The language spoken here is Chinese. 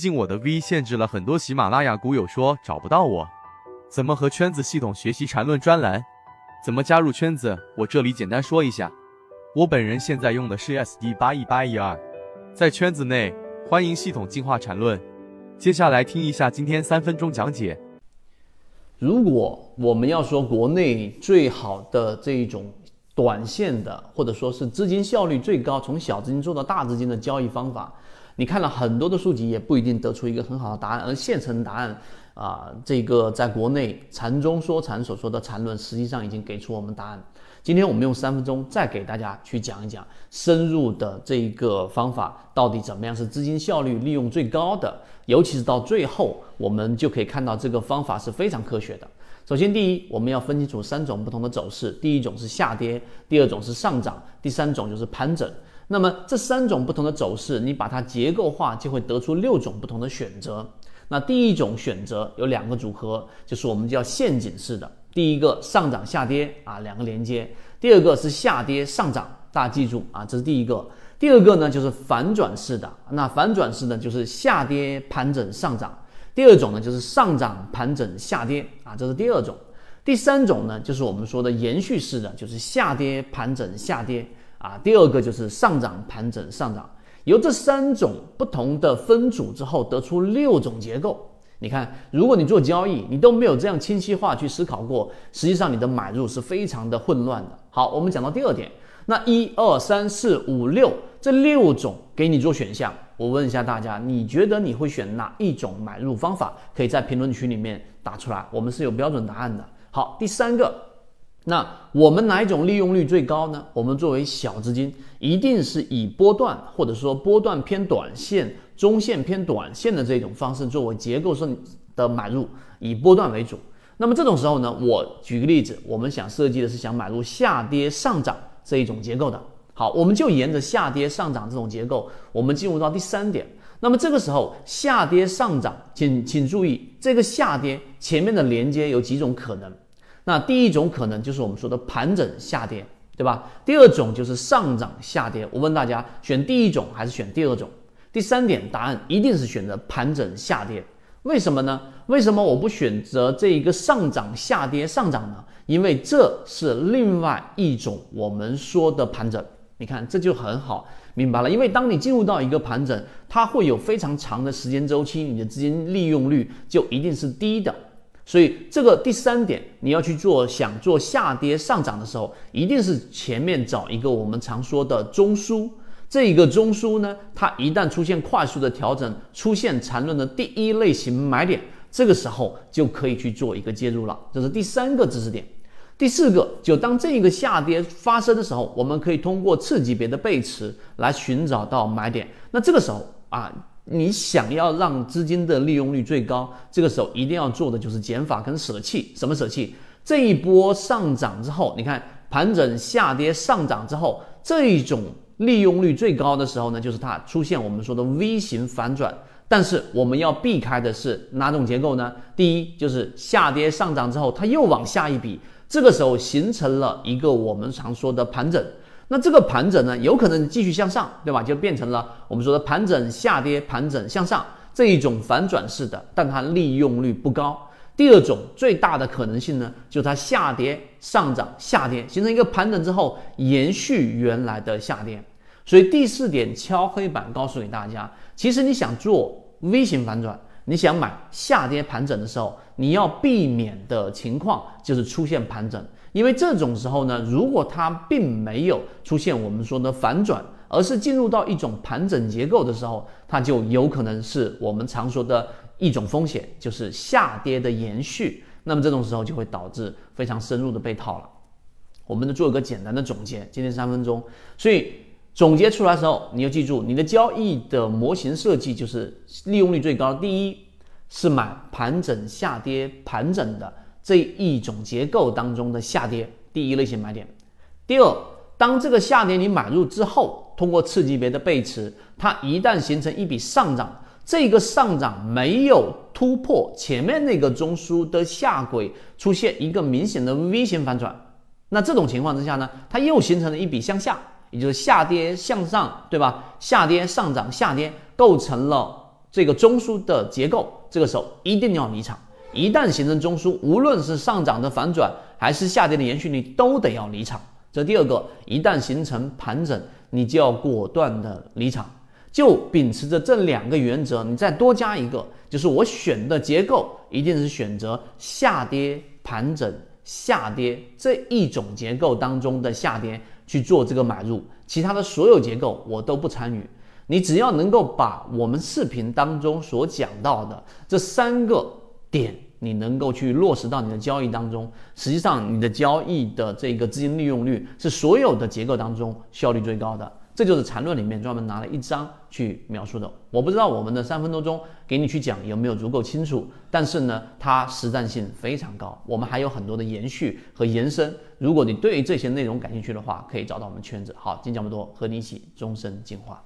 近我的 V 限制了很多喜马拉雅股友说找不到我，怎么和圈子系统学习缠论专栏？怎么加入圈子？我这里简单说一下，我本人现在用的是 SD 八一八一二，在圈子内欢迎系统进化缠论。接下来听一下今天三分钟讲解。如果我们要说国内最好的这一种短线的，或者说是资金效率最高，从小资金做到大资金的交易方法。你看了很多的书籍，也不一定得出一个很好的答案。而现成答案啊，这个在国内禅中说禅所说的禅论，实际上已经给出我们答案。今天我们用三分钟再给大家去讲一讲深入的这个方法到底怎么样是资金效率利用最高的，尤其是到最后，我们就可以看到这个方法是非常科学的。首先，第一，我们要分清楚三种不同的走势：第一种是下跌，第二种是上涨，第三种就是盘整。那么这三种不同的走势，你把它结构化，就会得出六种不同的选择。那第一种选择有两个组合，就是我们叫陷阱式的。第一个上涨下跌啊，两个连接；第二个是下跌上涨，大家记住啊，这是第一个。第二个呢就是反转式的，那反转式呢就是下跌盘整上涨。第二种呢就是上涨盘整下跌啊，这是第二种。第三种呢就是我们说的延续式的，就是下跌盘整下跌。啊，第二个就是上涨盘整上涨，由这三种不同的分组之后得出六种结构。你看，如果你做交易，你都没有这样清晰化去思考过，实际上你的买入是非常的混乱的。好，我们讲到第二点，那一二三四五六这六种给你做选项，我问一下大家，你觉得你会选哪一种买入方法？可以在评论区里面打出来，我们是有标准答案的。好，第三个。那我们哪一种利用率最高呢？我们作为小资金，一定是以波段或者说波段偏短线、中线偏短线的这种方式作为结构性的买入，以波段为主。那么这种时候呢，我举个例子，我们想设计的是想买入下跌上涨这一种结构的。好，我们就沿着下跌上涨这种结构，我们进入到第三点。那么这个时候下跌上涨，请请注意这个下跌前面的连接有几种可能。那第一种可能就是我们说的盘整下跌，对吧？第二种就是上涨下跌。我问大家，选第一种还是选第二种？第三点答案一定是选择盘整下跌。为什么呢？为什么我不选择这一个上涨下跌上涨呢？因为这是另外一种我们说的盘整。你看这就很好明白了。因为当你进入到一个盘整，它会有非常长的时间周期，你的资金利用率就一定是低的。所以这个第三点，你要去做，想做下跌上涨的时候，一定是前面找一个我们常说的中枢。这一个中枢呢，它一旦出现快速的调整，出现缠论的第一类型买点，这个时候就可以去做一个介入了。这是第三个知识点。第四个，就当这一个下跌发生的时候，我们可以通过次级别的背驰来寻找到买点。那这个时候啊。你想要让资金的利用率最高，这个时候一定要做的就是减法跟舍弃。什么舍弃？这一波上涨之后，你看盘整下跌上涨之后，这一种利用率最高的时候呢，就是它出现我们说的 V 型反转。但是我们要避开的是哪种结构呢？第一就是下跌上涨之后，它又往下一笔，这个时候形成了一个我们常说的盘整。那这个盘整呢，有可能继续向上，对吧？就变成了我们说的盘整下跌、盘整向上这一种反转式的，但它利用率不高。第二种最大的可能性呢，就是它下跌、上涨、下跌，形成一个盘整之后延续原来的下跌。所以第四点敲黑板告诉给大家，其实你想做 V 型反转，你想买下跌盘整的时候，你要避免的情况就是出现盘整。因为这种时候呢，如果它并没有出现我们说的反转，而是进入到一种盘整结构的时候，它就有可能是我们常说的一种风险，就是下跌的延续。那么这种时候就会导致非常深入的被套了。我们呢做一个简单的总结，今天三分钟，所以总结出来时候，你要记住，你的交易的模型设计就是利用率最高。第一是买盘整下跌盘整的。这一种结构当中的下跌，第一类型买点。第二，当这个下跌你买入之后，通过次级别的背驰，它一旦形成一笔上涨，这个上涨没有突破前面那个中枢的下轨，出现一个明显的 V 型反转，那这种情况之下呢，它又形成了一笔向下，也就是下跌向上，对吧？下跌上涨下跌，构成了这个中枢的结构，这个时候一定要离场。一旦形成中枢，无论是上涨的反转还是下跌的延续，你都得要离场。这第二个，一旦形成盘整，你就要果断的离场。就秉持着这两个原则，你再多加一个，就是我选的结构一定是选择下跌盘整下跌这一种结构当中的下跌去做这个买入，其他的所有结构我都不参与。你只要能够把我们视频当中所讲到的这三个点，你能够去落实到你的交易当中，实际上你的交易的这个资金利用率是所有的结构当中效率最高的。这就是缠论里面专门拿了一章去描述的。我不知道我们的三分多钟给你去讲有没有足够清楚，但是呢，它实战性非常高。我们还有很多的延续和延伸。如果你对于这些内容感兴趣的话，可以找到我们圈子。好，今天讲这么多，和你一起终身进化。